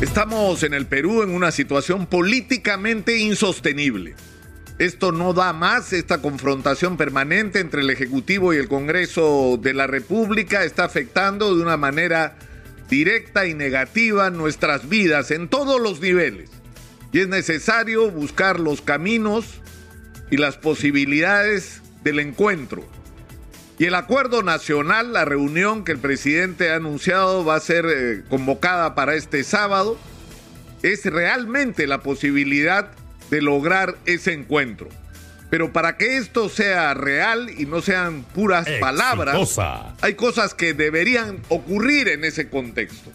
Estamos en el Perú en una situación políticamente insostenible. Esto no da más, esta confrontación permanente entre el Ejecutivo y el Congreso de la República está afectando de una manera directa y negativa nuestras vidas en todos los niveles. Y es necesario buscar los caminos y las posibilidades del encuentro. Y el acuerdo nacional, la reunión que el presidente ha anunciado va a ser eh, convocada para este sábado, es realmente la posibilidad de lograr ese encuentro. Pero para que esto sea real y no sean puras palabras, hay cosas que deberían ocurrir en ese contexto.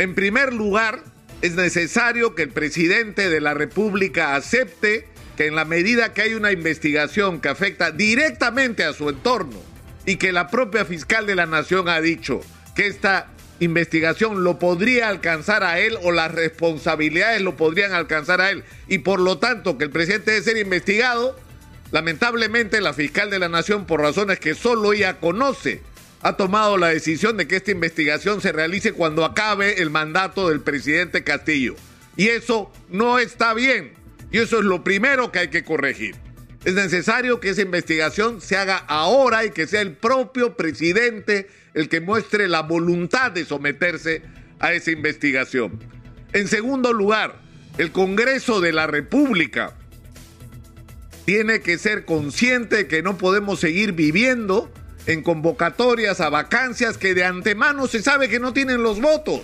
En primer lugar, es necesario que el presidente de la República acepte que en la medida que hay una investigación que afecta directamente a su entorno y que la propia fiscal de la nación ha dicho que esta investigación lo podría alcanzar a él o las responsabilidades lo podrían alcanzar a él y por lo tanto que el presidente debe ser investigado, lamentablemente la fiscal de la nación por razones que solo ella conoce ha tomado la decisión de que esta investigación se realice cuando acabe el mandato del presidente Castillo. Y eso no está bien. Y eso es lo primero que hay que corregir. Es necesario que esa investigación se haga ahora y que sea el propio presidente el que muestre la voluntad de someterse a esa investigación. En segundo lugar, el Congreso de la República tiene que ser consciente de que no podemos seguir viviendo en convocatorias a vacancias que de antemano se sabe que no tienen los votos,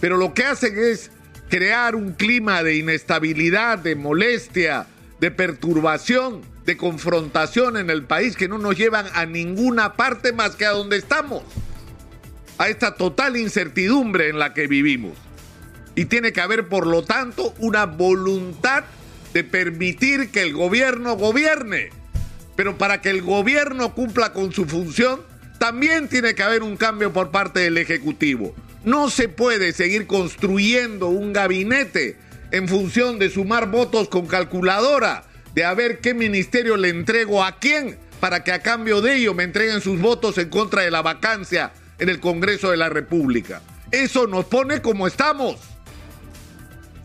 pero lo que hacen es crear un clima de inestabilidad, de molestia, de perturbación, de confrontación en el país que no nos llevan a ninguna parte más que a donde estamos, a esta total incertidumbre en la que vivimos. Y tiene que haber, por lo tanto, una voluntad de permitir que el gobierno gobierne. Pero para que el gobierno cumpla con su función, también tiene que haber un cambio por parte del Ejecutivo. No se puede seguir construyendo un gabinete en función de sumar votos con calculadora, de a ver qué ministerio le entrego a quién, para que a cambio de ello me entreguen sus votos en contra de la vacancia en el Congreso de la República. Eso nos pone como estamos.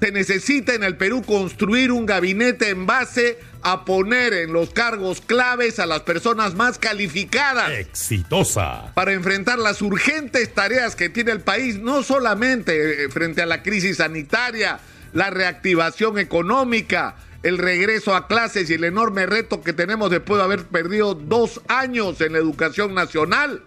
Se necesita en el Perú construir un gabinete en base a poner en los cargos claves a las personas más calificadas. Exitosa. Para enfrentar las urgentes tareas que tiene el país, no solamente eh, frente a la crisis sanitaria, la reactivación económica, el regreso a clases y el enorme reto que tenemos después de haber perdido dos años en la educación nacional,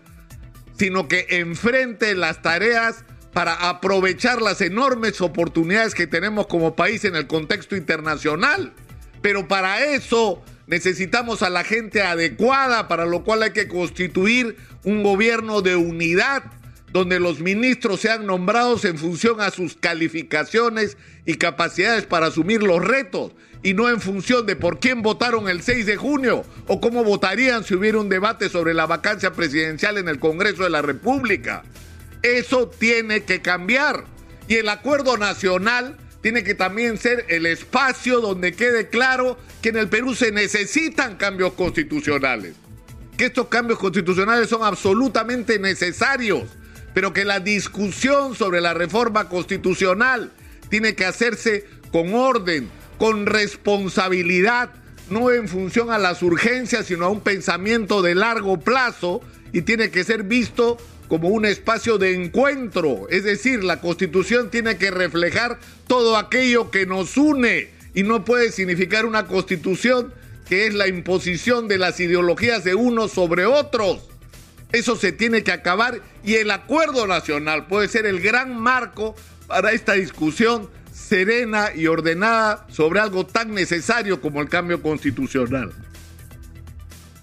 sino que enfrente las tareas para aprovechar las enormes oportunidades que tenemos como país en el contexto internacional. Pero para eso necesitamos a la gente adecuada, para lo cual hay que constituir un gobierno de unidad, donde los ministros sean nombrados en función a sus calificaciones y capacidades para asumir los retos y no en función de por quién votaron el 6 de junio o cómo votarían si hubiera un debate sobre la vacancia presidencial en el Congreso de la República. Eso tiene que cambiar. Y el acuerdo nacional tiene que también ser el espacio donde quede claro que en el Perú se necesitan cambios constitucionales. Que estos cambios constitucionales son absolutamente necesarios, pero que la discusión sobre la reforma constitucional tiene que hacerse con orden, con responsabilidad, no en función a las urgencias, sino a un pensamiento de largo plazo y tiene que ser visto como un espacio de encuentro. Es decir, la constitución tiene que reflejar todo aquello que nos une y no puede significar una constitución que es la imposición de las ideologías de unos sobre otros. Eso se tiene que acabar y el acuerdo nacional puede ser el gran marco para esta discusión serena y ordenada sobre algo tan necesario como el cambio constitucional.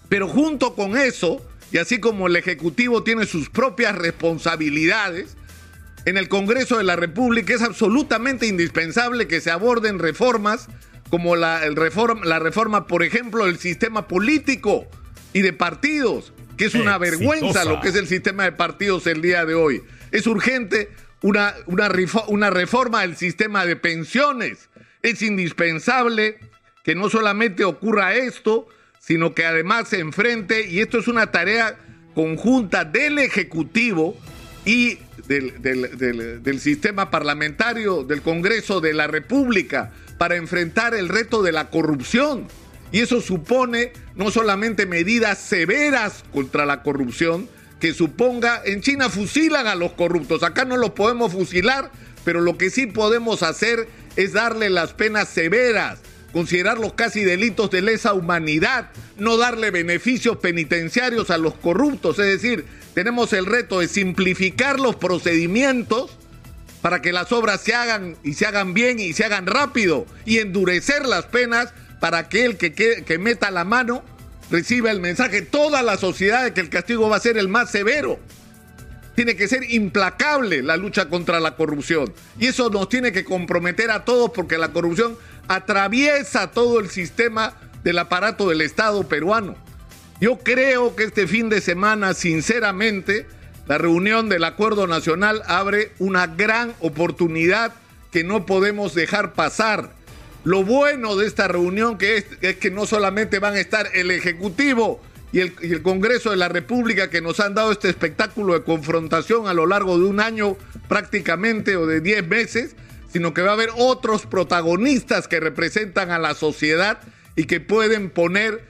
Pero junto con eso, y así como el Ejecutivo tiene sus propias responsabilidades, en el Congreso de la República es absolutamente indispensable que se aborden reformas como la, reforma, la reforma, por ejemplo, del sistema político y de partidos, que es una vergüenza lo que es el sistema de partidos el día de hoy. Es urgente una, una, una reforma del sistema de pensiones. Es indispensable que no solamente ocurra esto, sino que además se enfrente, y esto es una tarea conjunta del Ejecutivo y del, sistema parlamentario, del Congreso de la República, para enfrentar el reto de la corrupción. Y eso supone no solamente medidas severas contra la corrupción, que suponga, en China fusilan a los corruptos, acá no los podemos fusilar, pero lo que sí podemos hacer es darle las penas severas, considerarlos casi delitos de lesa humanidad, no darle beneficios penitenciarios a los corruptos, es decir, tenemos el reto de simplificar los procedimientos para que las obras se hagan y se hagan bien y se hagan rápido y endurecer las penas para que el que, que, meta la mano reciba el mensaje, toda la sociedad, de que el castigo va a ser el más severo. Tiene que ser implacable la lucha contra la corrupción. Y eso nos tiene que comprometer a todos porque la corrupción atraviesa todo el sistema del aparato del Estado peruano. Yo creo que este fin de semana, sinceramente, la reunión del Acuerdo Nacional abre una gran oportunidad que no podemos dejar pasar. Lo bueno de esta reunión que es, que no solamente van a estar el Ejecutivo y el, y el, Congreso de la República que nos han dado este espectáculo de confrontación a lo largo de un año prácticamente o de 10 meses, sino que va a haber otros protagonistas que representan a la sociedad y que pueden poner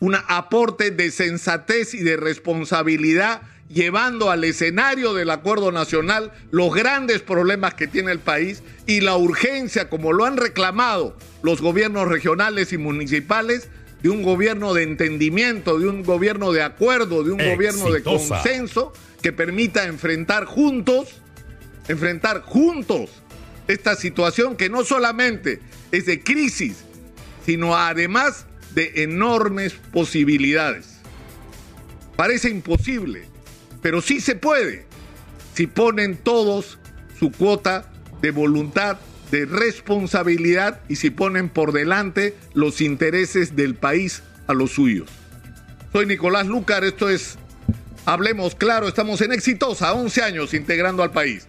un aporte de sensatez y de responsabilidad llevando al escenario del acuerdo nacional los grandes problemas que tiene el país y la urgencia, como lo han reclamado los gobiernos regionales y municipales, de un gobierno de entendimiento, de un gobierno de acuerdo, de un gobierno de consenso que permita enfrentar juntos, enfrentar juntos esta situación que no solamente es de crisis, sino además de enormes posibilidades. Parece imposible, pero sí se puede si ponen todos su cuota de voluntad, de responsabilidad y si ponen por delante los intereses del país a los suyos. Soy Nicolás Lucar, esto es Hablemos Claro, estamos en Exitosa, 11 años integrando al país.